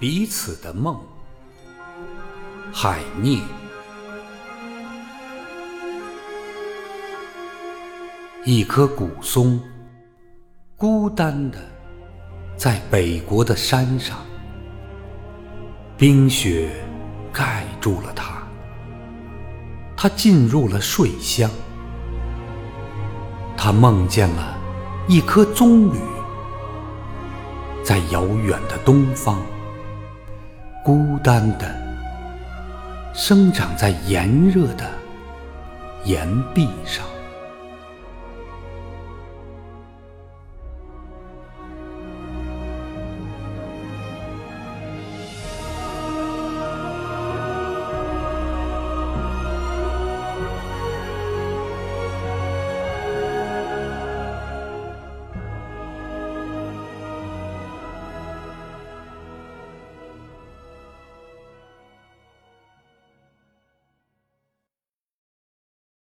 彼此的梦。海涅。一棵古松，孤单的在北国的山上，冰雪盖住了它。它进入了睡乡，它梦见了一棵棕榈，在遥远的东方，孤单的生长在炎热的岩壁上。